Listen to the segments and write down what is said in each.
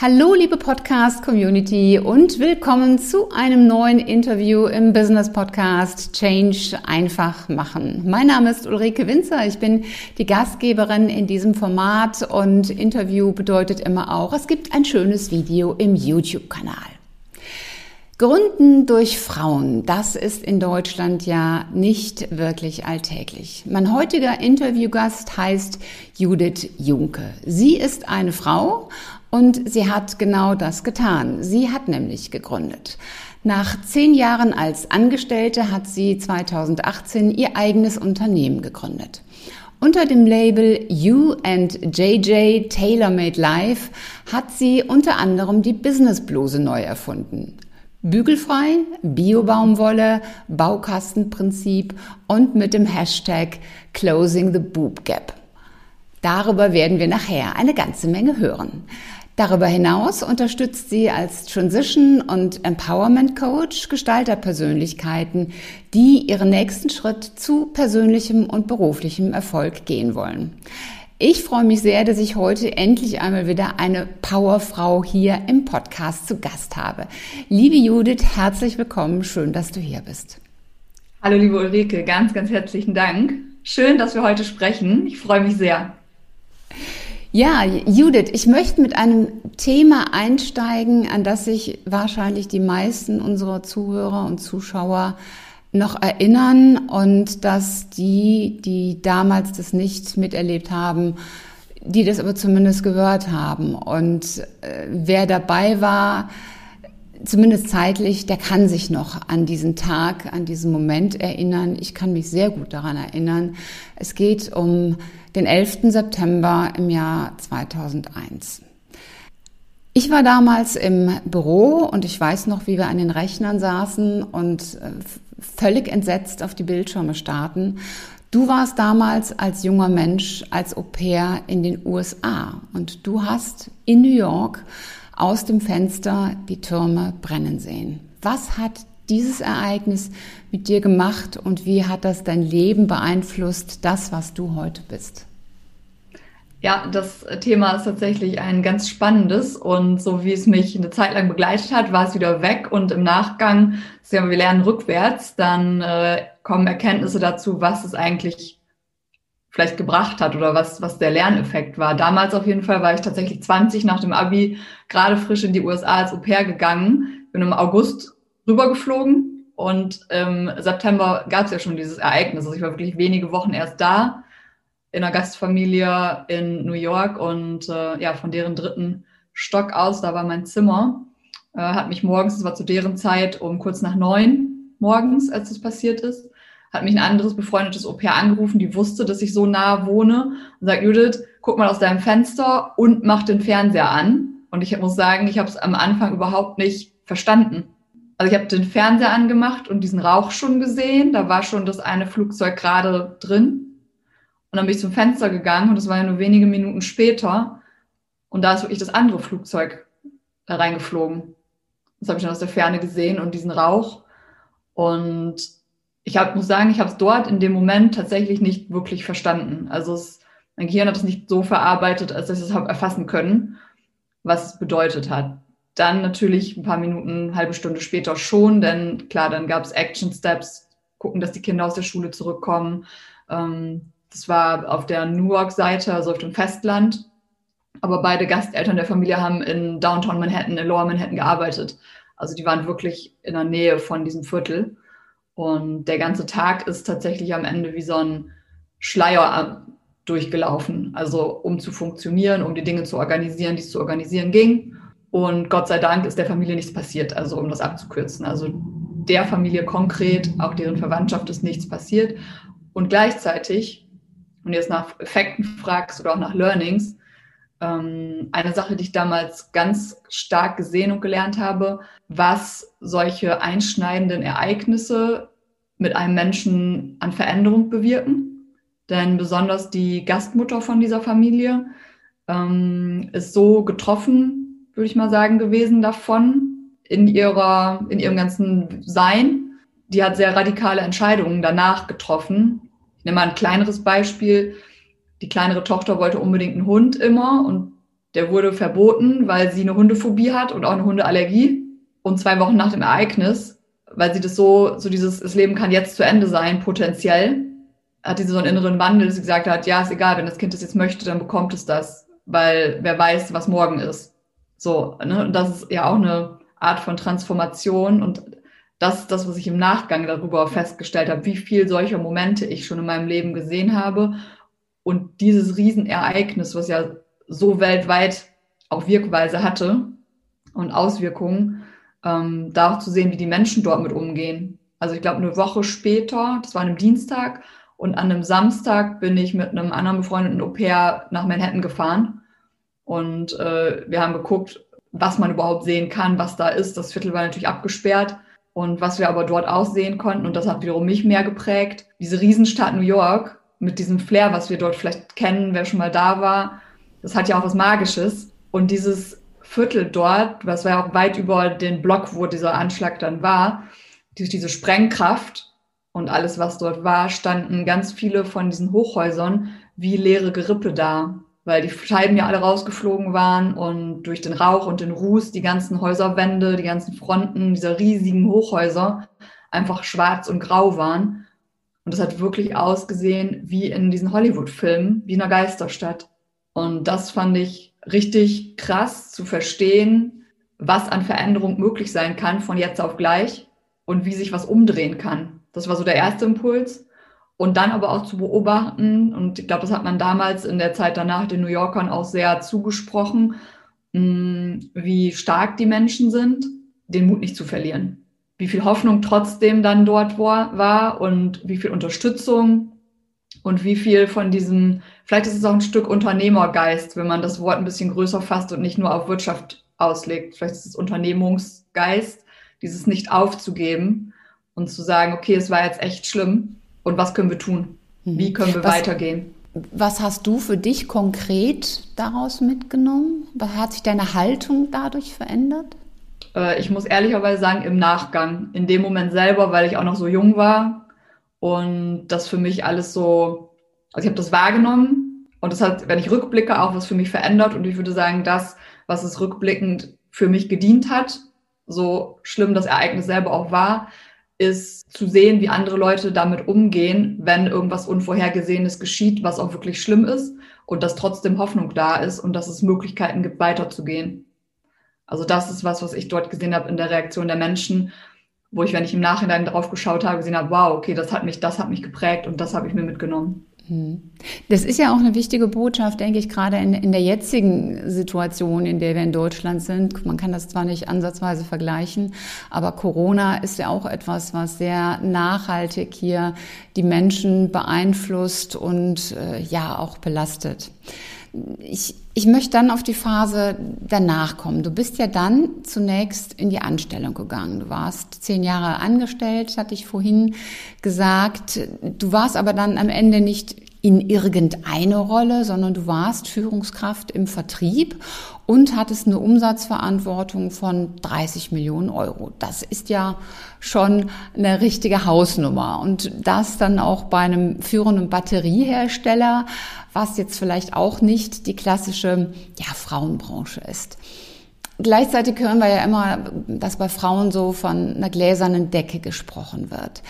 Hallo liebe Podcast-Community und willkommen zu einem neuen Interview im Business-Podcast Change einfach machen. Mein Name ist Ulrike Winzer, ich bin die Gastgeberin in diesem Format und Interview bedeutet immer auch, es gibt ein schönes Video im YouTube-Kanal. Gründen durch Frauen, das ist in Deutschland ja nicht wirklich alltäglich. Mein heutiger Interviewgast heißt Judith Junke. Sie ist eine Frau und sie hat genau das getan. Sie hat nämlich gegründet. Nach zehn Jahren als Angestellte hat sie 2018 ihr eigenes Unternehmen gegründet. Unter dem Label You and JJ TaylorMade Life hat sie unter anderem die Business Bluse neu erfunden. Bügelfrei, Biobaumwolle, Baukastenprinzip und mit dem Hashtag Closing the Boob Gap. Darüber werden wir nachher eine ganze Menge hören. Darüber hinaus unterstützt sie als Transition- und Empowerment Coach Gestalterpersönlichkeiten, die ihren nächsten Schritt zu persönlichem und beruflichem Erfolg gehen wollen. Ich freue mich sehr, dass ich heute endlich einmal wieder eine Powerfrau hier im Podcast zu Gast habe. Liebe Judith, herzlich willkommen. Schön, dass du hier bist. Hallo, liebe Ulrike. Ganz, ganz herzlichen Dank. Schön, dass wir heute sprechen. Ich freue mich sehr. Ja, Judith, ich möchte mit einem Thema einsteigen, an das sich wahrscheinlich die meisten unserer Zuhörer und Zuschauer noch erinnern und dass die, die damals das nicht miterlebt haben, die das aber zumindest gehört haben. Und äh, wer dabei war, zumindest zeitlich, der kann sich noch an diesen Tag, an diesen Moment erinnern. Ich kann mich sehr gut daran erinnern. Es geht um den 11. September im Jahr 2001. Ich war damals im Büro und ich weiß noch, wie wir an den Rechnern saßen und äh, völlig entsetzt auf die Bildschirme starten. Du warst damals als junger Mensch als Au pair in den USA und du hast in New York aus dem Fenster die Türme brennen sehen. Was hat dieses Ereignis mit dir gemacht und wie hat das dein Leben beeinflusst, das, was du heute bist? Ja, das Thema ist tatsächlich ein ganz spannendes und so wie es mich eine Zeit lang begleitet hat, war es wieder weg und im Nachgang, wir lernen rückwärts, dann äh, kommen Erkenntnisse dazu, was es eigentlich vielleicht gebracht hat oder was, was der Lerneffekt war. Damals auf jeden Fall war ich tatsächlich 20 nach dem Abi gerade frisch in die USA als Au pair gegangen, bin im August rübergeflogen und im September gab es ja schon dieses Ereignis. Also ich war wirklich wenige Wochen erst da in einer Gastfamilie in New York und äh, ja, von deren dritten Stock aus, da war mein Zimmer, äh, hat mich morgens, das war zu deren Zeit um kurz nach neun morgens, als das passiert ist, hat mich ein anderes befreundetes Au-pair angerufen, die wusste, dass ich so nah wohne und sagt, Judith, guck mal aus deinem Fenster und mach den Fernseher an. Und ich muss sagen, ich habe es am Anfang überhaupt nicht verstanden. Also ich habe den Fernseher angemacht und diesen Rauch schon gesehen. Da war schon das eine Flugzeug gerade drin. Und dann bin ich zum Fenster gegangen und das war ja nur wenige Minuten später. Und da ist wirklich das andere Flugzeug da reingeflogen. Das habe ich dann aus der Ferne gesehen und diesen Rauch. Und ich hab, muss sagen, ich habe es dort in dem Moment tatsächlich nicht wirklich verstanden. Also es, mein Gehirn hat es nicht so verarbeitet, als dass ich es habe erfassen können, was es bedeutet hat. Dann natürlich ein paar Minuten, halbe Stunde später schon, denn klar, dann gab es Action Steps, gucken, dass die Kinder aus der Schule zurückkommen. Ähm, das war auf der Newark-Seite, also auf dem Festland. Aber beide Gasteltern der Familie haben in Downtown Manhattan, in Lower Manhattan gearbeitet. Also die waren wirklich in der Nähe von diesem Viertel. Und der ganze Tag ist tatsächlich am Ende wie so ein Schleier durchgelaufen. Also um zu funktionieren, um die Dinge zu organisieren, die es zu organisieren ging. Und Gott sei Dank ist der Familie nichts passiert, also um das abzukürzen. Also der Familie konkret, auch deren Verwandtschaft ist nichts passiert. Und gleichzeitig, und jetzt nach Effekten fragst oder auch nach Learnings, eine Sache, die ich damals ganz stark gesehen und gelernt habe, was solche einschneidenden Ereignisse mit einem Menschen an Veränderung bewirken. Denn besonders die Gastmutter von dieser Familie ähm, ist so getroffen, würde ich mal sagen, gewesen davon in ihrer, in ihrem ganzen Sein. Die hat sehr radikale Entscheidungen danach getroffen. Ich nehme mal ein kleineres Beispiel. Die kleinere Tochter wollte unbedingt einen Hund immer und der wurde verboten, weil sie eine Hundephobie hat und auch eine Hundeallergie. Und zwei Wochen nach dem Ereignis, weil sie das so, so dieses, das Leben kann jetzt zu Ende sein, potenziell, hat sie so einen inneren Wandel, dass sie gesagt hat, ja, ist egal, wenn das Kind das jetzt möchte, dann bekommt es das, weil wer weiß, was morgen ist. So, ne? Und das ist ja auch eine Art von Transformation und das ist das, was ich im Nachgang darüber festgestellt habe, wie viel solcher Momente ich schon in meinem Leben gesehen habe und dieses Riesenereignis, was ja so weltweit auch Wirkweise hatte und Auswirkungen, ähm, da auch zu sehen, wie die Menschen dort mit umgehen. Also ich glaube, eine Woche später, das war an einem Dienstag, und an einem Samstag bin ich mit einem anderen befreundeten Au-pair nach Manhattan gefahren. Und äh, wir haben geguckt, was man überhaupt sehen kann, was da ist. Das Viertel war natürlich abgesperrt. Und was wir aber dort aussehen konnten, und das hat wiederum mich mehr geprägt, diese Riesenstadt New York mit diesem Flair, was wir dort vielleicht kennen, wer schon mal da war, das hat ja auch was Magisches. Und dieses Viertel dort, was war ja auch weit über den Block, wo dieser Anschlag dann war, durch diese Sprengkraft und alles, was dort war, standen ganz viele von diesen Hochhäusern wie leere Gerippe da, weil die Scheiben ja alle rausgeflogen waren und durch den Rauch und den Ruß die ganzen Häuserwände, die ganzen Fronten dieser riesigen Hochhäuser einfach schwarz und grau waren. Und das hat wirklich ausgesehen wie in diesen Hollywood-Filmen, wie in einer Geisterstadt. Und das fand ich richtig krass zu verstehen, was an Veränderung möglich sein kann von jetzt auf gleich und wie sich was umdrehen kann. Das war so der erste Impuls. Und dann aber auch zu beobachten, und ich glaube, das hat man damals in der Zeit danach den New Yorkern auch sehr zugesprochen, mm, wie stark die Menschen sind, den Mut nicht zu verlieren. Wie viel Hoffnung trotzdem dann dort war und wie viel Unterstützung und wie viel von diesem, vielleicht ist es auch ein Stück Unternehmergeist, wenn man das Wort ein bisschen größer fasst und nicht nur auf Wirtschaft auslegt. Vielleicht ist es Unternehmungsgeist, dieses nicht aufzugeben und zu sagen, okay, es war jetzt echt schlimm und was können wir tun? Wie mhm. können wir was, weitergehen? Was hast du für dich konkret daraus mitgenommen? Hat sich deine Haltung dadurch verändert? Äh, ich muss ehrlicherweise sagen, im Nachgang. In dem Moment selber, weil ich auch noch so jung war und das für mich alles so, also ich habe das wahrgenommen und das hat, wenn ich rückblicke, auch was für mich verändert und ich würde sagen, das, was es rückblickend für mich gedient hat, so schlimm das Ereignis selber auch war, ist zu sehen, wie andere Leute damit umgehen, wenn irgendwas Unvorhergesehenes geschieht, was auch wirklich schlimm ist und dass trotzdem Hoffnung da ist und dass es Möglichkeiten gibt, weiterzugehen. Also das ist was, was ich dort gesehen habe in der Reaktion der Menschen, wo ich, wenn ich im Nachhinein drauf geschaut habe, gesehen habe, wow, okay, das hat mich, das hat mich geprägt und das habe ich mir mitgenommen. Hm. Das ist ja auch eine wichtige Botschaft, denke ich, gerade in, in der jetzigen Situation, in der wir in Deutschland sind. Man kann das zwar nicht ansatzweise vergleichen, aber Corona ist ja auch etwas, was sehr nachhaltig hier die Menschen beeinflusst und äh, ja auch belastet. Ich, ich möchte dann auf die Phase danach kommen. Du bist ja dann zunächst in die Anstellung gegangen. Du warst zehn Jahre angestellt, hatte ich vorhin gesagt. Du warst aber dann am Ende nicht in irgendeine Rolle, sondern du warst Führungskraft im Vertrieb und hattest eine Umsatzverantwortung von 30 Millionen Euro. Das ist ja schon eine richtige Hausnummer. Und das dann auch bei einem führenden Batteriehersteller, was jetzt vielleicht auch nicht die klassische ja, Frauenbranche ist. Gleichzeitig hören wir ja immer, dass bei Frauen so von einer gläsernen Decke gesprochen wird.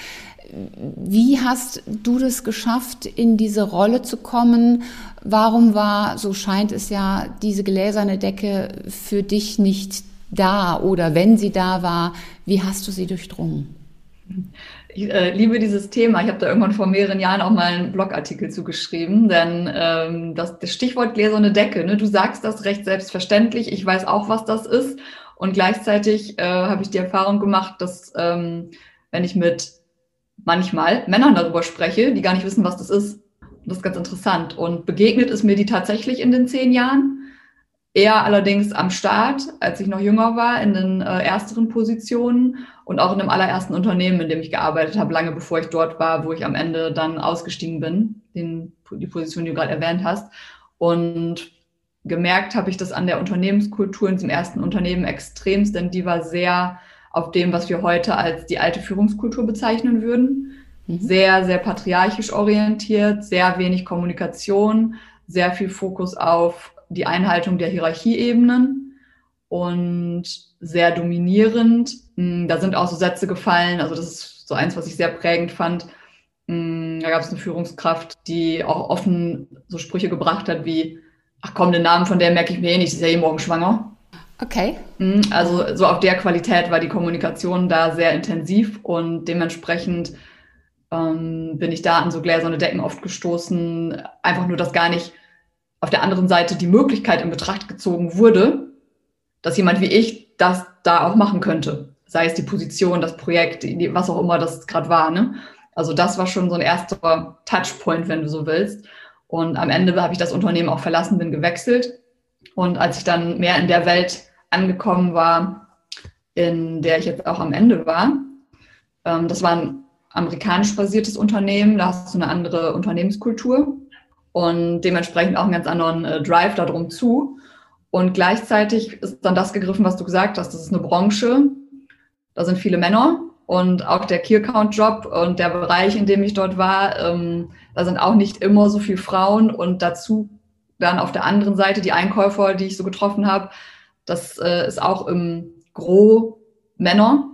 Wie hast du das geschafft, in diese Rolle zu kommen? Warum war, so scheint es ja, diese gläserne Decke für dich nicht da? Oder wenn sie da war, wie hast du sie durchdrungen? Ich äh, liebe dieses Thema. Ich habe da irgendwann vor mehreren Jahren auch mal einen Blogartikel zugeschrieben, denn ähm, das, das Stichwort gläserne Decke, ne, du sagst das recht selbstverständlich. Ich weiß auch, was das ist. Und gleichzeitig äh, habe ich die Erfahrung gemacht, dass ähm, wenn ich mit manchmal Männern darüber spreche, die gar nicht wissen, was das ist. Das ist ganz interessant. Und begegnet ist mir die tatsächlich in den zehn Jahren. Eher allerdings am Start, als ich noch jünger war, in den äh, ersteren Positionen und auch in dem allerersten Unternehmen, in dem ich gearbeitet habe, lange bevor ich dort war, wo ich am Ende dann ausgestiegen bin, den, die Position, die du gerade erwähnt hast. Und gemerkt habe ich das an der Unternehmenskultur in diesem ersten Unternehmen extremst, denn die war sehr auf dem, was wir heute als die alte Führungskultur bezeichnen würden. Mhm. Sehr, sehr patriarchisch orientiert, sehr wenig Kommunikation, sehr viel Fokus auf die Einhaltung der Hierarchieebenen und sehr dominierend. Hm, da sind auch so Sätze gefallen, also das ist so eins, was ich sehr prägend fand. Hm, da gab es eine Führungskraft, die auch offen so Sprüche gebracht hat wie, ach komm, den Namen von der merke ich mir eh nicht, ist ja eh morgen schwanger. Okay. Hm, also so auf der Qualität war die Kommunikation da sehr intensiv und dementsprechend ähm, bin ich da an so gläserne Decken oft gestoßen. Einfach nur, dass gar nicht auf der anderen Seite die Möglichkeit in Betracht gezogen wurde, dass jemand wie ich das da auch machen könnte. Sei es die Position, das Projekt, was auch immer das gerade war. Ne? Also das war schon so ein erster Touchpoint, wenn du so willst. Und am Ende habe ich das Unternehmen auch verlassen, bin gewechselt. Und als ich dann mehr in der Welt angekommen war, in der ich jetzt auch am Ende war, ähm, das war ein amerikanisch basiertes Unternehmen, da hast du eine andere Unternehmenskultur und dementsprechend auch einen ganz anderen äh, Drive darum zu. Und gleichzeitig ist dann das gegriffen, was du gesagt hast. Das ist eine Branche, da sind viele Männer und auch der Key Account Job und der Bereich, in dem ich dort war, ähm, da sind auch nicht immer so viele Frauen und dazu dann auf der anderen Seite die Einkäufer, die ich so getroffen habe, das äh, ist auch im Gro Männer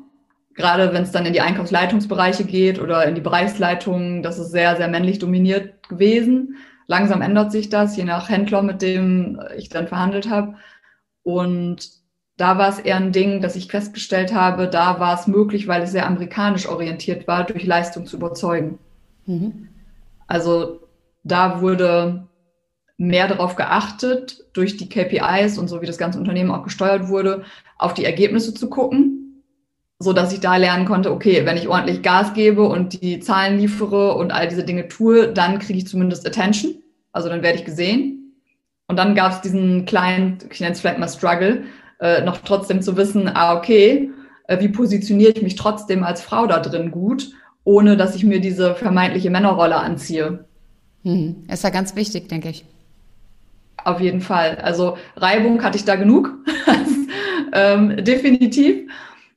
gerade wenn es dann in die Einkaufsleitungsbereiche geht oder in die Bereichsleitungen, das ist sehr, sehr männlich dominiert gewesen. Langsam ändert sich das, je nach Händler, mit dem ich dann verhandelt habe. Und da war es eher ein Ding, dass ich festgestellt habe, da war es möglich, weil es sehr amerikanisch orientiert war, durch Leistung zu überzeugen. Mhm. Also da wurde mehr darauf geachtet, durch die KPIs und so wie das ganze Unternehmen auch gesteuert wurde, auf die Ergebnisse zu gucken so dass ich da lernen konnte, okay, wenn ich ordentlich Gas gebe und die Zahlen liefere und all diese Dinge tue, dann kriege ich zumindest Attention. Also dann werde ich gesehen. Und dann gab es diesen kleinen, ich nenne es vielleicht mal Struggle, äh, noch trotzdem zu wissen, ah, okay, äh, wie positioniere ich mich trotzdem als Frau da drin gut, ohne dass ich mir diese vermeintliche Männerrolle anziehe. Hm. Ist ja ganz wichtig, denke ich. Auf jeden Fall. Also Reibung hatte ich da genug. ähm, definitiv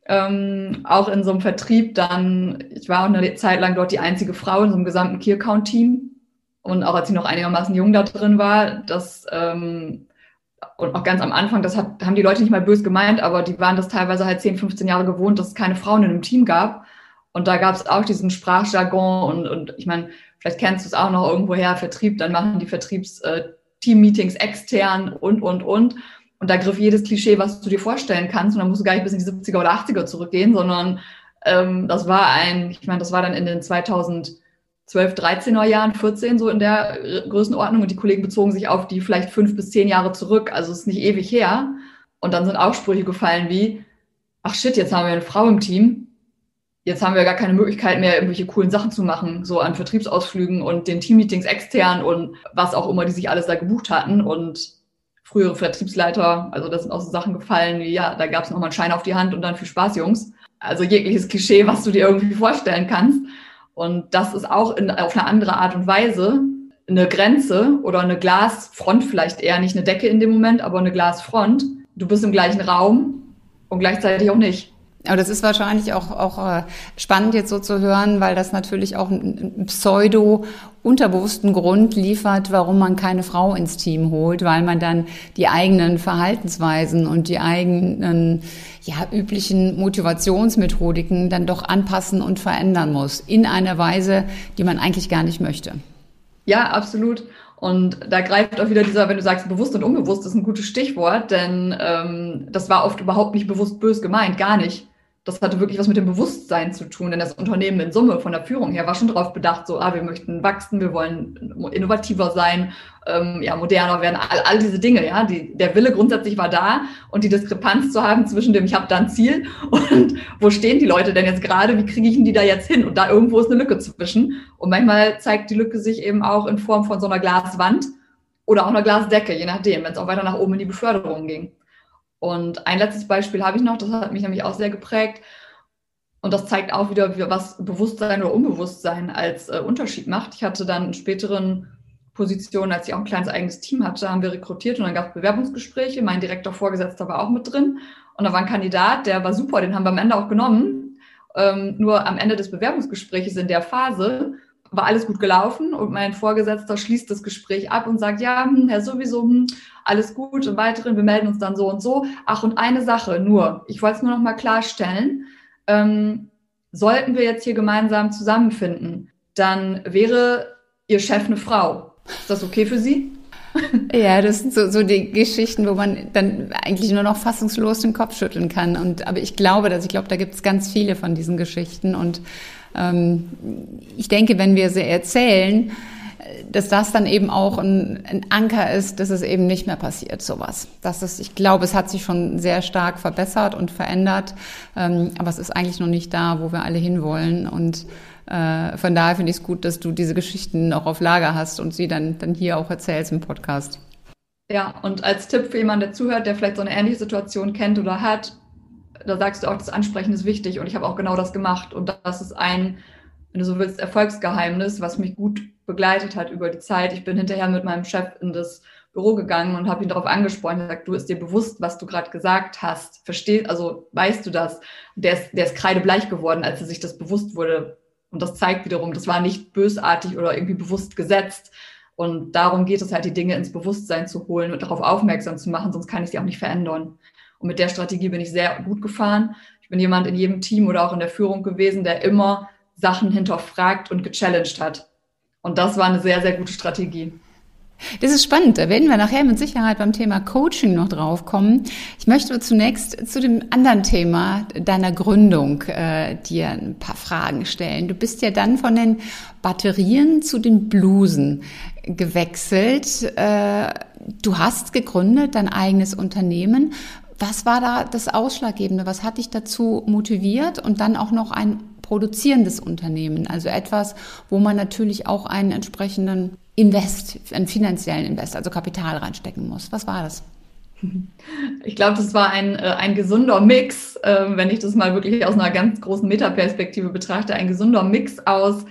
ähm, auch in so einem Vertrieb dann, ich war auch eine Zeit lang dort die einzige Frau in so einem gesamten Key Account Team und auch als ich noch einigermaßen jung da drin war, das ähm, und auch ganz am Anfang, das hat, haben die Leute nicht mal böse gemeint, aber die waren das teilweise halt 10, 15 Jahre gewohnt, dass es keine Frauen in einem Team gab. Und da gab es auch diesen Sprachjargon und, und ich meine, vielleicht kennst du es auch noch irgendwoher, Vertrieb, dann machen die Vertriebs-Team-Meetings äh, extern und, und, und. Und da griff jedes Klischee, was du dir vorstellen kannst. Und dann musst du gar nicht bis in die 70er oder 80er zurückgehen, sondern ähm, das war ein, ich meine, das war dann in den 2012, 13er Jahren, 14 so in der Größenordnung. Und die Kollegen bezogen sich auf die vielleicht fünf bis zehn Jahre zurück. Also es ist nicht ewig her. Und dann sind auch Sprüche gefallen wie, ach shit, jetzt haben wir eine Frau im Team. Jetzt haben wir gar keine Möglichkeit mehr, irgendwelche coolen Sachen zu machen, so an Vertriebsausflügen und den Teammeetings extern und was auch immer, die sich alles da gebucht hatten. Und frühere Vertriebsleiter, also das sind auch so Sachen gefallen wie, ja, da gab es nochmal einen Schein auf die Hand und dann viel Spaß, Jungs. Also jegliches Klischee, was du dir irgendwie vorstellen kannst. Und das ist auch in, auf eine andere Art und Weise eine Grenze oder eine Glasfront vielleicht eher, nicht eine Decke in dem Moment, aber eine Glasfront. Du bist im gleichen Raum und gleichzeitig auch nicht. Aber das ist wahrscheinlich auch, auch äh, spannend jetzt so zu hören, weil das natürlich auch einen pseudo-unterbewussten Grund liefert, warum man keine Frau ins Team holt, weil man dann die eigenen Verhaltensweisen und die eigenen ja, üblichen Motivationsmethodiken dann doch anpassen und verändern muss in einer Weise, die man eigentlich gar nicht möchte. Ja, absolut. Und da greift auch wieder dieser, wenn du sagst, bewusst und unbewusst, ist ein gutes Stichwort, denn ähm, das war oft überhaupt nicht bewusst bös gemeint, gar nicht das hatte wirklich was mit dem Bewusstsein zu tun, denn das Unternehmen in Summe von der Führung her war schon darauf bedacht, so, ah, wir möchten wachsen, wir wollen innovativer sein, ähm, ja, moderner werden, all, all diese Dinge, ja, die, der Wille grundsätzlich war da und die Diskrepanz zu haben zwischen dem, ich habe da ein Ziel und wo stehen die Leute denn jetzt gerade, wie kriege ich denn die da jetzt hin und da irgendwo ist eine Lücke zwischen und manchmal zeigt die Lücke sich eben auch in Form von so einer Glaswand oder auch einer Glasdecke, je nachdem, wenn es auch weiter nach oben in die Beförderung ging. Und ein letztes Beispiel habe ich noch, das hat mich nämlich auch sehr geprägt. Und das zeigt auch wieder, was Bewusstsein oder Unbewusstsein als äh, Unterschied macht. Ich hatte dann in späteren Position, als ich auch ein kleines eigenes Team hatte, haben wir rekrutiert und dann gab es Bewerbungsgespräche. Mein direkter Vorgesetzter war auch mit drin. Und da war ein Kandidat, der war super, den haben wir am Ende auch genommen. Ähm, nur am Ende des Bewerbungsgesprächs in der Phase war alles gut gelaufen und mein Vorgesetzter schließt das Gespräch ab und sagt, ja, hm, Herr sowieso, hm, alles gut und weiteren, wir melden uns dann so und so. Ach, und eine Sache nur, ich wollte es nur noch mal klarstellen, ähm, sollten wir jetzt hier gemeinsam zusammenfinden, dann wäre Ihr Chef eine Frau. Ist das okay für Sie? Ja, das sind so, so die Geschichten, wo man dann eigentlich nur noch fassungslos den Kopf schütteln kann. Und aber ich glaube, dass ich glaube, da gibt es ganz viele von diesen Geschichten. Und ich denke, wenn wir sie erzählen, dass das dann eben auch ein, ein, Anker ist, dass es eben nicht mehr passiert, sowas. Das ist, ich glaube, es hat sich schon sehr stark verbessert und verändert, ähm, aber es ist eigentlich noch nicht da, wo wir alle hinwollen. Und äh, von daher finde ich es gut, dass du diese Geschichten auch auf Lager hast und sie dann, dann hier auch erzählst im Podcast. Ja, und als Tipp für jemanden, der zuhört, der vielleicht so eine ähnliche Situation kennt oder hat, da sagst du auch, das Ansprechen ist wichtig und ich habe auch genau das gemacht und das ist ein, wenn du so willst, Erfolgsgeheimnis, was mich gut begleitet hat über die Zeit. Ich bin hinterher mit meinem Chef in das Büro gegangen und habe ihn darauf angesprochen, er sagt, du ist dir bewusst, was du gerade gesagt hast, verstehst, also weißt du das? Der ist, der ist kreidebleich geworden, als er sich das bewusst wurde, und das zeigt wiederum, das war nicht bösartig oder irgendwie bewusst gesetzt. Und darum geht es halt, die Dinge ins Bewusstsein zu holen und darauf aufmerksam zu machen, sonst kann ich sie auch nicht verändern. Und mit der Strategie bin ich sehr gut gefahren. Ich bin jemand in jedem Team oder auch in der Führung gewesen, der immer Sachen hinterfragt und gechallenged hat. Und das war eine sehr, sehr gute Strategie. Das ist spannend. Da werden wir nachher mit Sicherheit beim Thema Coaching noch drauf kommen. Ich möchte zunächst zu dem anderen Thema deiner Gründung äh, dir ein paar Fragen stellen. Du bist ja dann von den Batterien zu den Blusen gewechselt. Äh, du hast gegründet, dein eigenes Unternehmen. Was war da das Ausschlaggebende? Was hat dich dazu motiviert und dann auch noch ein produzierendes Unternehmen? Also etwas, wo man natürlich auch einen entsprechenden Invest, einen finanziellen Invest, also Kapital reinstecken muss. Was war das? Ich glaube, das war ein, äh, ein gesunder Mix, äh, wenn ich das mal wirklich aus einer ganz großen Metaperspektive betrachte, ein gesunder Mix aus,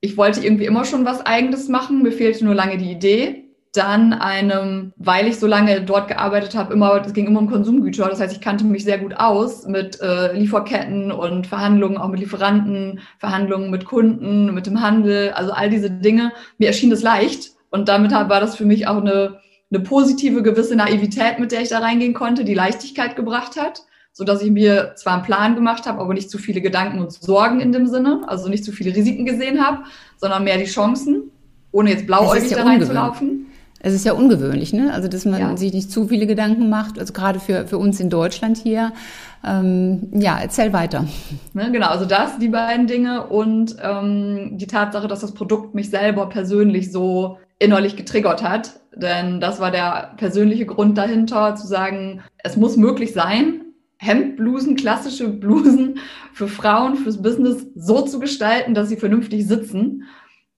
ich wollte irgendwie immer schon was Eigenes machen, mir fehlte nur lange die Idee dann einem, weil ich so lange dort gearbeitet habe, immer, es ging immer um Konsumgüter. Das heißt, ich kannte mich sehr gut aus mit äh, Lieferketten und Verhandlungen auch mit Lieferanten, Verhandlungen mit Kunden, mit dem Handel, also all diese Dinge. Mir erschien das leicht und damit war das für mich auch eine, eine positive gewisse Naivität, mit der ich da reingehen konnte, die Leichtigkeit gebracht hat, so dass ich mir zwar einen Plan gemacht habe, aber nicht zu viele Gedanken und Sorgen in dem Sinne, also nicht zu viele Risiken gesehen habe, sondern mehr die Chancen, ohne jetzt blauäugig ja da reinzulaufen. Es ist ja ungewöhnlich, ne? Also dass man ja. sich nicht zu viele Gedanken macht, also gerade für, für uns in Deutschland hier. Ähm, ja, erzähl weiter. Ne, genau, also das, die beiden Dinge und ähm, die Tatsache, dass das Produkt mich selber persönlich so innerlich getriggert hat. Denn das war der persönliche Grund dahinter, zu sagen, es muss möglich sein, Hemdblusen, klassische Blusen für Frauen, fürs Business so zu gestalten, dass sie vernünftig sitzen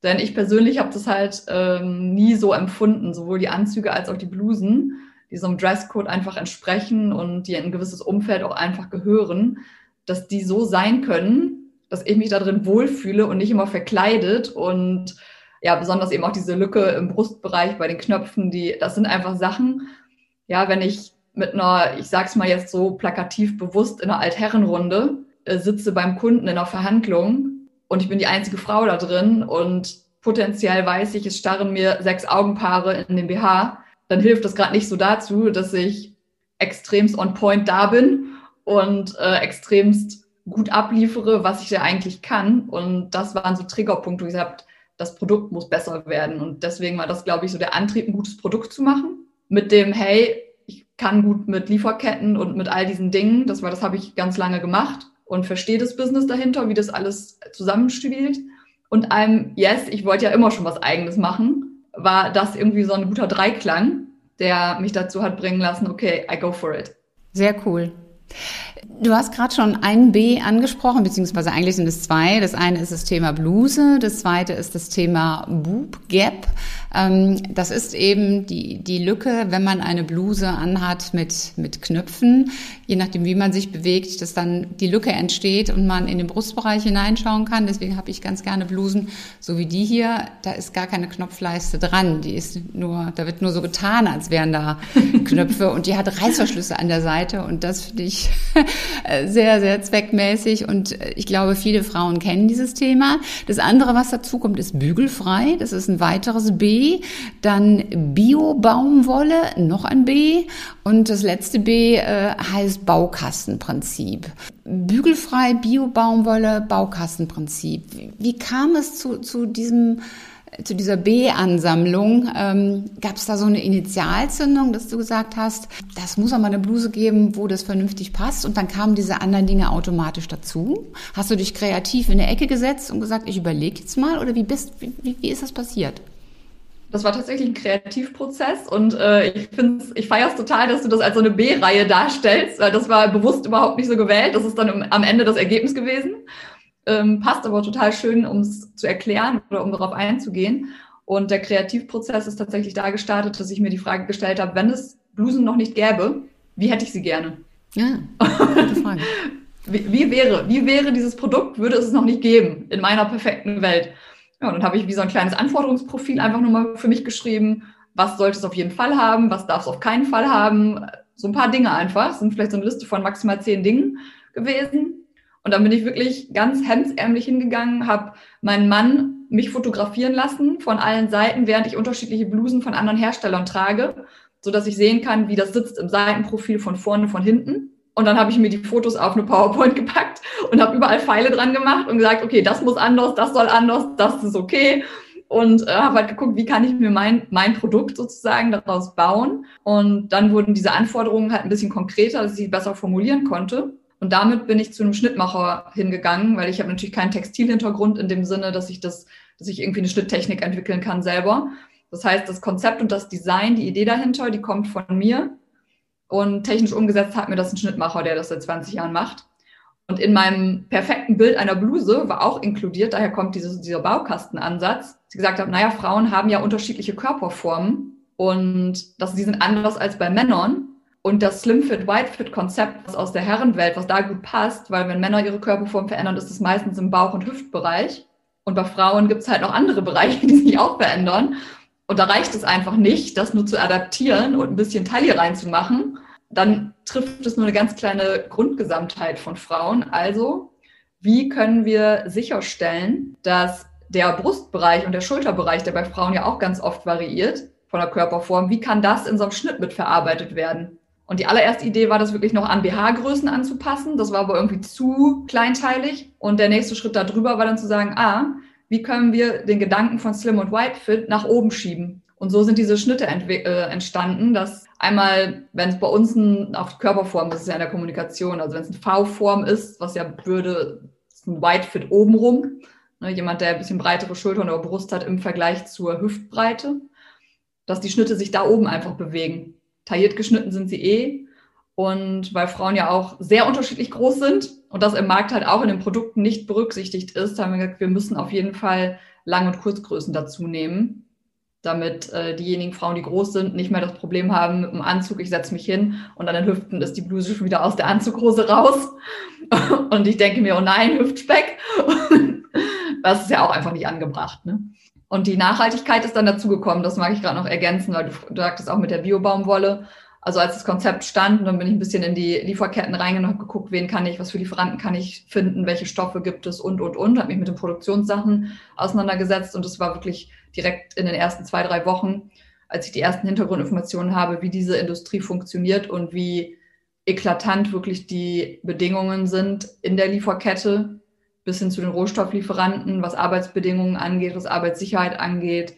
denn ich persönlich habe das halt ähm, nie so empfunden, sowohl die Anzüge als auch die Blusen, die so einem Dresscode einfach entsprechen und die in ein gewisses Umfeld auch einfach gehören, dass die so sein können, dass ich mich da drin wohlfühle und nicht immer verkleidet und ja, besonders eben auch diese Lücke im Brustbereich bei den Knöpfen, die, das sind einfach Sachen, ja, wenn ich mit einer, ich sag's mal jetzt so plakativ bewusst, in einer Altherrenrunde äh, sitze beim Kunden in einer Verhandlung und ich bin die einzige Frau da drin und potenziell weiß ich, es starren mir sechs Augenpaare in den BH, dann hilft das gerade nicht so dazu, dass ich extremst on point da bin und äh, extremst gut abliefere, was ich da eigentlich kann. Und das waren so Triggerpunkte, wo ich gesagt das Produkt muss besser werden. Und deswegen war das, glaube ich, so der Antrieb, ein gutes Produkt zu machen. Mit dem, hey, ich kann gut mit Lieferketten und mit all diesen Dingen. Das war, das habe ich ganz lange gemacht und verstehe das Business dahinter, wie das alles zusammenspielt. Und einem, yes, ich wollte ja immer schon was Eigenes machen, war das irgendwie so ein guter Dreiklang, der mich dazu hat bringen lassen, okay, I go for it. Sehr cool. Du hast gerade schon ein B angesprochen, beziehungsweise eigentlich sind es zwei. Das eine ist das Thema Bluse, das zweite ist das Thema Boob Gap. Ähm, das ist eben die, die Lücke, wenn man eine Bluse anhat mit, mit Knöpfen, je nachdem, wie man sich bewegt, dass dann die Lücke entsteht und man in den Brustbereich hineinschauen kann. Deswegen habe ich ganz gerne Blusen, so wie die hier. Da ist gar keine Knopfleiste dran. Die ist nur, da wird nur so getan, als wären da Knöpfe und die hat Reißverschlüsse an der Seite und das finde ich sehr, sehr zweckmäßig und ich glaube, viele Frauen kennen dieses Thema. Das andere, was dazu kommt, ist bügelfrei. Das ist ein weiteres B. Dann Bio-Baumwolle, noch ein B. Und das letzte B äh, heißt Baukastenprinzip. Bügelfrei, Bio-Baumwolle, Baukastenprinzip. Wie, wie kam es zu, zu diesem zu dieser B-Ansammlung, ähm, gab es da so eine Initialzündung, dass du gesagt hast, das muss mal eine Bluse geben, wo das vernünftig passt und dann kamen diese anderen Dinge automatisch dazu? Hast du dich kreativ in eine Ecke gesetzt und gesagt, ich überlege jetzt mal oder wie, bist, wie, wie ist das passiert? Das war tatsächlich ein Kreativprozess und äh, ich finde ich feiere es total, dass du das als so eine B-Reihe darstellst, weil das war bewusst überhaupt nicht so gewählt. Das ist dann am Ende das Ergebnis gewesen ähm, passt aber total schön, um es zu erklären oder um darauf einzugehen. Und der Kreativprozess ist tatsächlich da gestartet, dass ich mir die Frage gestellt habe, wenn es Blusen noch nicht gäbe, wie hätte ich sie gerne? Ja, gute Frage. wie, wie, wäre, wie wäre dieses Produkt, würde es es noch nicht geben in meiner perfekten Welt? Ja, und dann habe ich wie so ein kleines Anforderungsprofil einfach nur mal für mich geschrieben. Was sollte es auf jeden Fall haben? Was darf es auf keinen Fall haben? So ein paar Dinge einfach. Das sind vielleicht so eine Liste von maximal zehn Dingen gewesen. Und dann bin ich wirklich ganz hemdsärmlich hingegangen, habe meinen Mann mich fotografieren lassen von allen Seiten, während ich unterschiedliche Blusen von anderen Herstellern trage, so dass ich sehen kann, wie das sitzt im Seitenprofil von vorne, von hinten. Und dann habe ich mir die Fotos auf eine PowerPoint gepackt und habe überall Pfeile dran gemacht und gesagt, okay, das muss anders, das soll anders, das ist okay. Und äh, habe halt geguckt, wie kann ich mir mein, mein Produkt sozusagen daraus bauen. Und dann wurden diese Anforderungen halt ein bisschen konkreter, dass ich sie besser formulieren konnte. Und damit bin ich zu einem Schnittmacher hingegangen, weil ich habe natürlich keinen Textilhintergrund in dem Sinne, dass ich das, dass ich irgendwie eine Schnitttechnik entwickeln kann selber. Das heißt, das Konzept und das Design, die Idee dahinter, die kommt von mir. Und technisch umgesetzt hat mir das ein Schnittmacher, der das seit 20 Jahren macht. Und in meinem perfekten Bild einer Bluse war auch inkludiert, daher kommt dieses, dieser Baukastenansatz, dass ich gesagt habe, naja, Frauen haben ja unterschiedliche Körperformen und das, die sind anders als bei Männern. Und das Slim Fit, White Fit Konzept aus der Herrenwelt, was da gut passt, weil wenn Männer ihre Körperform verändern, ist es meistens im Bauch- und Hüftbereich. Und bei Frauen gibt es halt noch andere Bereiche, die sich auch verändern. Und da reicht es einfach nicht, das nur zu adaptieren und ein bisschen Taille reinzumachen. Dann trifft es nur eine ganz kleine Grundgesamtheit von Frauen. Also, wie können wir sicherstellen, dass der Brustbereich und der Schulterbereich, der bei Frauen ja auch ganz oft variiert von der Körperform, wie kann das in so einem Schnitt mitverarbeitet werden? Und die allererste Idee war, das wirklich noch an BH-Größen anzupassen. Das war aber irgendwie zu kleinteilig. Und der nächste Schritt darüber war dann zu sagen, ah, wie können wir den Gedanken von Slim und White Fit nach oben schieben? Und so sind diese Schnitte äh, entstanden, dass einmal, wenn es bei uns ein, auf Körperform, das ist ja in der Kommunikation, also wenn es eine V-Form ist, was ja würde, ist ein White Fit obenrum, ne, jemand, der ein bisschen breitere Schultern oder Brust hat im Vergleich zur Hüftbreite, dass die Schnitte sich da oben einfach bewegen tailliert geschnitten sind sie eh. Und weil Frauen ja auch sehr unterschiedlich groß sind und das im Markt halt auch in den Produkten nicht berücksichtigt ist, haben wir gesagt, wir müssen auf jeden Fall Lang- und Kurzgrößen dazu nehmen, damit äh, diejenigen Frauen, die groß sind, nicht mehr das Problem haben mit dem Anzug, ich setze mich hin und an den Hüften ist die Bluse schon wieder aus der Anzughose raus. und ich denke mir, oh nein, Hüftspeck. das ist ja auch einfach nicht angebracht. Ne? Und die Nachhaltigkeit ist dann dazugekommen, das mag ich gerade noch ergänzen, weil du, du sagtest auch mit der Biobaumwolle. Also als das Konzept stand, dann bin ich ein bisschen in die Lieferketten reingegangen und geguckt, wen kann ich, was für Lieferanten kann ich finden, welche Stoffe gibt es und, und, und, habe mich mit den Produktionssachen auseinandergesetzt und es war wirklich direkt in den ersten zwei, drei Wochen, als ich die ersten Hintergrundinformationen habe, wie diese Industrie funktioniert und wie eklatant wirklich die Bedingungen sind in der Lieferkette, bis hin zu den Rohstofflieferanten, was Arbeitsbedingungen angeht, was Arbeitssicherheit angeht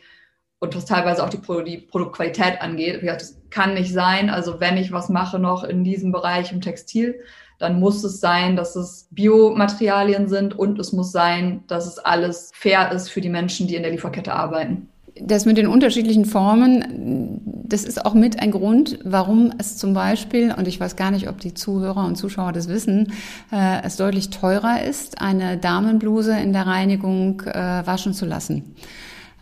und was teilweise auch die, Pro die Produktqualität angeht. Wie gesagt, das kann nicht sein. Also wenn ich was mache noch in diesem Bereich im Textil, dann muss es sein, dass es Biomaterialien sind und es muss sein, dass es alles fair ist für die Menschen, die in der Lieferkette arbeiten. Das mit den unterschiedlichen Formen, das ist auch mit ein Grund, warum es zum Beispiel, und ich weiß gar nicht, ob die Zuhörer und Zuschauer das wissen, äh, es deutlich teurer ist, eine Damenbluse in der Reinigung äh, waschen zu lassen.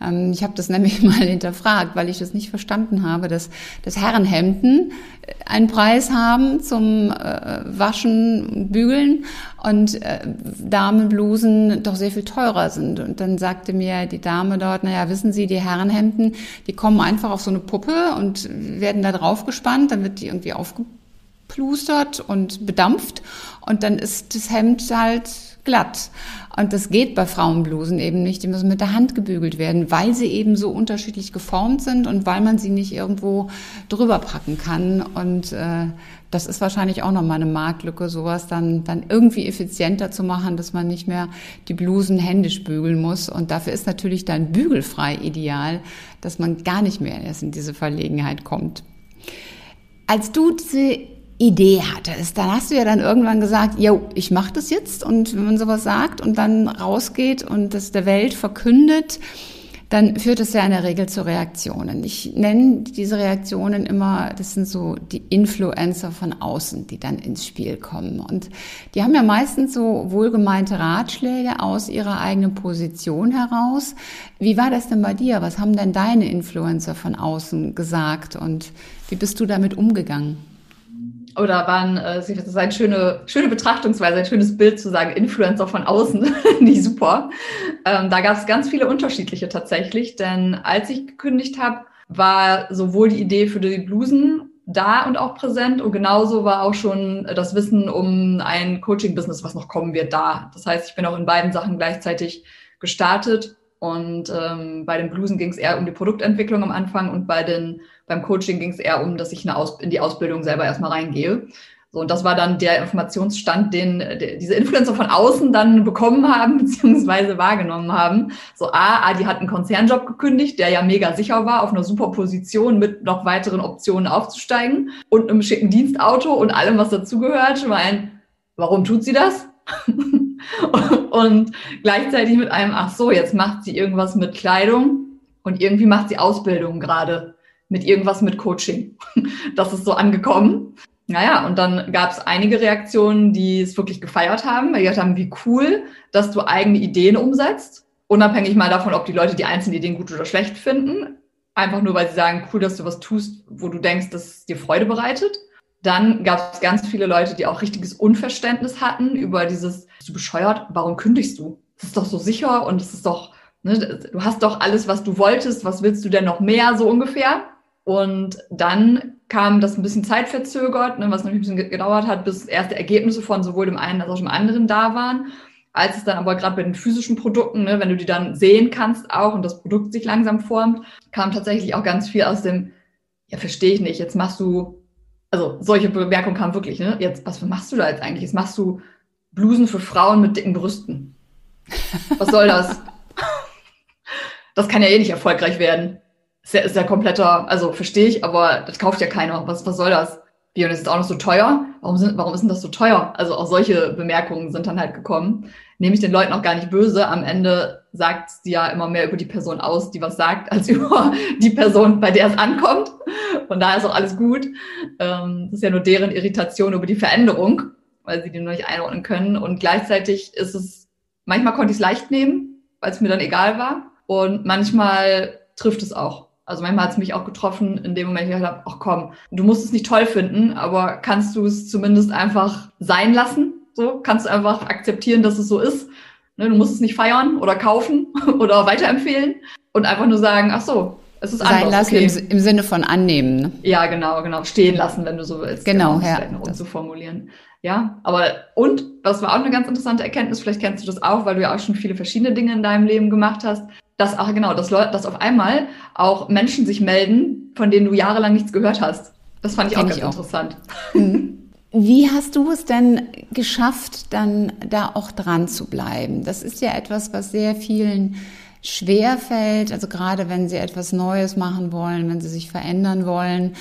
Ähm, ich habe das nämlich mal hinterfragt, weil ich das nicht verstanden habe, dass, dass Herrenhemden äh, einen Preis haben zum äh, Waschen und Bügeln und äh, Damenblusen doch sehr viel teurer sind. Und dann sagte mir die Dame dort, naja, wissen Sie, die Herrenhemden, die kommen einfach auf so eine Puppe und werden da drauf gespannt, dann wird die irgendwie aufgeplustert und bedampft und dann ist das Hemd halt glatt. Und das geht bei Frauenblusen eben nicht. Die müssen mit der Hand gebügelt werden, weil sie eben so unterschiedlich geformt sind und weil man sie nicht irgendwo drüber packen kann. Und äh, das ist wahrscheinlich auch nochmal eine Marktlücke, sowas dann, dann irgendwie effizienter zu machen, dass man nicht mehr die Blusen händisch bügeln muss. Und dafür ist natürlich dann bügelfrei ideal, dass man gar nicht mehr erst in diese Verlegenheit kommt. Als du diese Idee hattest, dann hast du ja dann irgendwann gesagt, jo, ich mache das jetzt und wenn man sowas sagt und dann rausgeht und das der Welt verkündet, dann führt es ja in der Regel zu Reaktionen. Ich nenne diese Reaktionen immer, das sind so die Influencer von außen, die dann ins Spiel kommen. Und die haben ja meistens so wohlgemeinte Ratschläge aus ihrer eigenen Position heraus. Wie war das denn bei dir? Was haben denn deine Influencer von außen gesagt und wie bist du damit umgegangen? Oder waren, äh, das ist eine schöne, schöne Betrachtungsweise, ein schönes Bild zu sagen, Influencer von außen, die super. Ähm, da gab es ganz viele unterschiedliche tatsächlich, denn als ich gekündigt habe, war sowohl die Idee für die Blusen da und auch präsent und genauso war auch schon das Wissen um ein Coaching-Business, was noch kommen wird, da. Das heißt, ich bin auch in beiden Sachen gleichzeitig gestartet und ähm, bei den Blusen ging es eher um die Produktentwicklung am Anfang und bei den, beim Coaching ging es eher um, dass ich eine Aus in die Ausbildung selber erstmal reingehe. So, und das war dann der Informationsstand, den der, diese Influencer von außen dann bekommen haben, beziehungsweise wahrgenommen haben. So, A, A, die hat einen Konzernjob gekündigt, der ja mega sicher war, auf einer super Position mit noch weiteren Optionen aufzusteigen und einem schicken Dienstauto und allem, was dazugehört. Ich meine, warum tut sie das? und gleichzeitig mit einem, ach so, jetzt macht sie irgendwas mit Kleidung und irgendwie macht sie Ausbildung gerade mit irgendwas mit Coaching. Das ist so angekommen. Naja, und dann gab es einige Reaktionen, die es wirklich gefeiert haben, weil die gesagt haben, wie cool, dass du eigene Ideen umsetzt, unabhängig mal davon, ob die Leute die einzelnen Ideen gut oder schlecht finden. Einfach nur, weil sie sagen, cool, dass du was tust, wo du denkst, dass es dir Freude bereitet. Dann gab es ganz viele Leute, die auch richtiges Unverständnis hatten über dieses, bist du bescheuert, warum kündigst du? Das ist doch so sicher und es ist doch, ne, du hast doch alles, was du wolltest, was willst du denn noch mehr, so ungefähr? Und dann kam das ein bisschen zeitverzögert, ne, was natürlich ein bisschen gedauert hat, bis erste Ergebnisse von sowohl dem einen als auch dem anderen da waren. Als es dann aber gerade bei den physischen Produkten, ne, wenn du die dann sehen kannst auch und das Produkt sich langsam formt, kam tatsächlich auch ganz viel aus dem, ja, verstehe ich nicht, jetzt machst du also solche Bemerkungen kamen wirklich, ne? Jetzt, was machst du da jetzt eigentlich? Jetzt machst du Blusen für Frauen mit dicken Brüsten. Was soll das? das kann ja eh nicht erfolgreich werden. Ist ja, ist ja kompletter, also verstehe ich, aber das kauft ja keiner. Was, was soll das? Wie, ist auch noch so teuer? Warum, sind, warum ist denn das so teuer? Also auch solche Bemerkungen sind dann halt gekommen. Nehme ich den Leuten auch gar nicht böse. Am Ende sagt sie ja immer mehr über die Person aus, die was sagt, als über die Person, bei der es ankommt. Von daher ist auch alles gut. Ähm, das ist ja nur deren Irritation über die Veränderung, weil sie die nur nicht einordnen können. Und gleichzeitig ist es, manchmal konnte ich es leicht nehmen, weil es mir dann egal war. Und manchmal trifft es auch. Also manchmal hat es mich auch getroffen, in dem Moment, ich gedacht habe, ach komm, du musst es nicht toll finden, aber kannst du es zumindest einfach sein lassen? So, kannst du einfach akzeptieren, dass es so ist. Ne, du musst es nicht feiern oder kaufen oder weiterempfehlen und einfach nur sagen, ach so, es ist Sein lassen okay. im, im, Sinne von annehmen. Ne? Ja, genau, genau. Stehen lassen, wenn du so willst. Genau, ja. Um zu formulieren. Ja, aber und, das war auch eine ganz interessante Erkenntnis, vielleicht kennst du das auch, weil du ja auch schon viele verschiedene Dinge in deinem Leben gemacht hast, dass auch genau, dass Leute, dass auf einmal auch Menschen sich melden, von denen du jahrelang nichts gehört hast. Das fand ich auch ganz ich auch. interessant. Mhm. Wie hast du es denn geschafft, dann da auch dran zu bleiben? Das ist ja etwas, was sehr vielen schwer fällt, also gerade wenn sie etwas Neues machen wollen, wenn sie sich verändern wollen.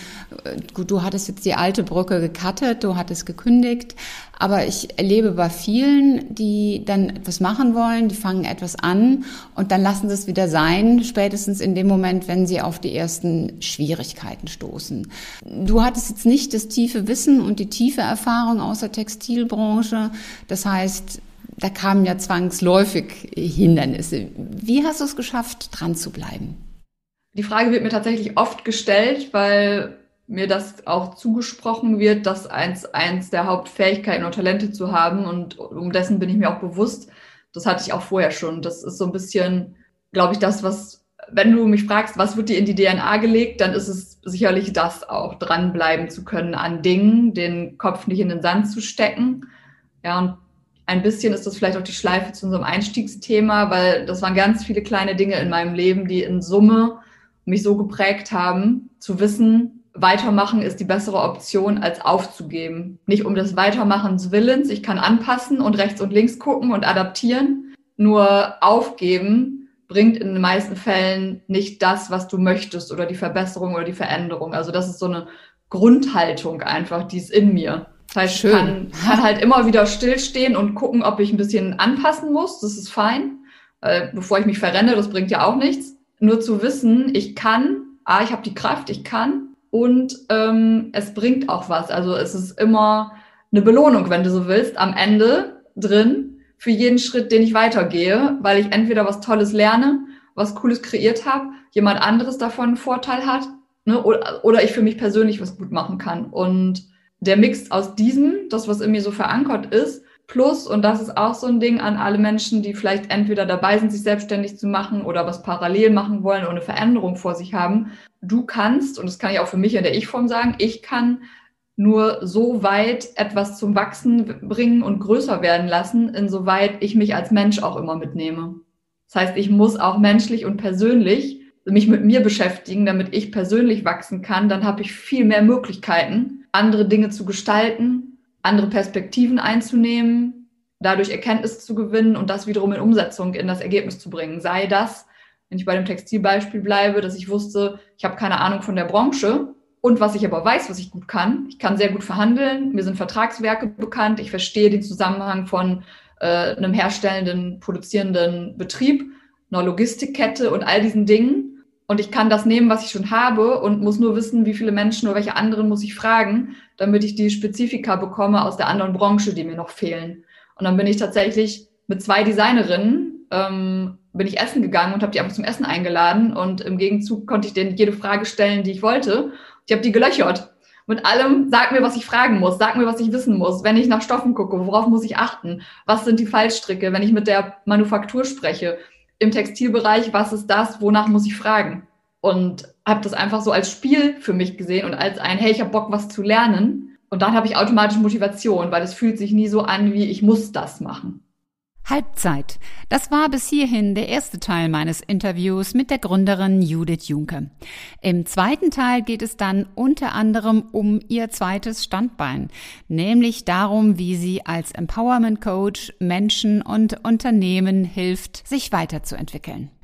Äh, gut, du hattest jetzt die alte Brücke gekattet, du hattest gekündigt, aber ich erlebe bei vielen, die dann etwas machen wollen, die fangen etwas an und dann lassen sie es wieder sein, spätestens in dem Moment, wenn sie auf die ersten Schwierigkeiten stoßen. Du hattest jetzt nicht das tiefe Wissen und die tiefe Erfahrung aus der Textilbranche. Das heißt, da kamen ja zwangsläufig Hindernisse. Wie hast du es geschafft, dran zu bleiben? Die Frage wird mir tatsächlich oft gestellt, weil mir das auch zugesprochen wird, das eins, eins der Hauptfähigkeiten und Talente zu haben. Und um dessen bin ich mir auch bewusst. Das hatte ich auch vorher schon. Das ist so ein bisschen, glaube ich, das, was, wenn du mich fragst, was wird dir in die DNA gelegt, dann ist es sicherlich das auch, dranbleiben zu können an Dingen, den Kopf nicht in den Sand zu stecken. Ja, und ein bisschen ist das vielleicht auch die Schleife zu unserem Einstiegsthema, weil das waren ganz viele kleine Dinge in meinem Leben, die in Summe mich so geprägt haben, zu wissen, weitermachen ist die bessere Option als aufzugeben. Nicht um des Weitermachens Willens, ich kann anpassen und rechts und links gucken und adaptieren, nur aufgeben bringt in den meisten Fällen nicht das, was du möchtest oder die Verbesserung oder die Veränderung. Also das ist so eine Grundhaltung einfach, die ist in mir. Das heißt, Schön. ich kann, kann halt immer wieder stillstehen und gucken, ob ich ein bisschen anpassen muss. Das ist fein. Äh, bevor ich mich verrenne, das bringt ja auch nichts. Nur zu wissen, ich kann, ah, ich habe die Kraft, ich kann und ähm, es bringt auch was. Also es ist immer eine Belohnung, wenn du so willst, am Ende drin für jeden Schritt, den ich weitergehe, weil ich entweder was Tolles lerne, was Cooles kreiert habe, jemand anderes davon einen Vorteil hat ne, oder, oder ich für mich persönlich was gut machen kann. Und der Mix aus diesem, das, was in mir so verankert ist, plus, und das ist auch so ein Ding an alle Menschen, die vielleicht entweder dabei sind, sich selbstständig zu machen oder was parallel machen wollen oder eine Veränderung vor sich haben. Du kannst, und das kann ich auch für mich in der Ich-Form sagen, ich kann nur so weit etwas zum Wachsen bringen und größer werden lassen, insoweit ich mich als Mensch auch immer mitnehme. Das heißt, ich muss auch menschlich und persönlich mich mit mir beschäftigen, damit ich persönlich wachsen kann, dann habe ich viel mehr Möglichkeiten, andere Dinge zu gestalten, andere Perspektiven einzunehmen, dadurch Erkenntnisse zu gewinnen und das wiederum in Umsetzung in das Ergebnis zu bringen. Sei das, wenn ich bei dem Textilbeispiel bleibe, dass ich wusste, ich habe keine Ahnung von der Branche und was ich aber weiß, was ich gut kann. Ich kann sehr gut verhandeln, mir sind Vertragswerke bekannt, ich verstehe den Zusammenhang von äh, einem herstellenden, produzierenden Betrieb, einer Logistikkette und all diesen Dingen und ich kann das nehmen, was ich schon habe und muss nur wissen, wie viele Menschen oder welche anderen muss ich fragen, damit ich die Spezifika bekomme aus der anderen Branche, die mir noch fehlen. Und dann bin ich tatsächlich mit zwei Designerinnen, ähm, bin ich essen gegangen und habe die einfach zum Essen eingeladen. Und im Gegenzug konnte ich denen jede Frage stellen, die ich wollte. Ich habe die gelöchert. Mit allem, sag mir, was ich fragen muss, sag mir, was ich wissen muss. Wenn ich nach Stoffen gucke, worauf muss ich achten? Was sind die Fallstricke? Wenn ich mit der Manufaktur spreche, im Textilbereich, was ist das, wonach muss ich fragen? Und habe das einfach so als Spiel für mich gesehen und als ein, hey, ich habe Bock, was zu lernen. Und dann habe ich automatisch Motivation, weil es fühlt sich nie so an, wie ich muss das machen. Halbzeit. Das war bis hierhin der erste Teil meines Interviews mit der Gründerin Judith Junke. Im zweiten Teil geht es dann unter anderem um ihr zweites Standbein, nämlich darum, wie sie als Empowerment Coach Menschen und Unternehmen hilft, sich weiterzuentwickeln.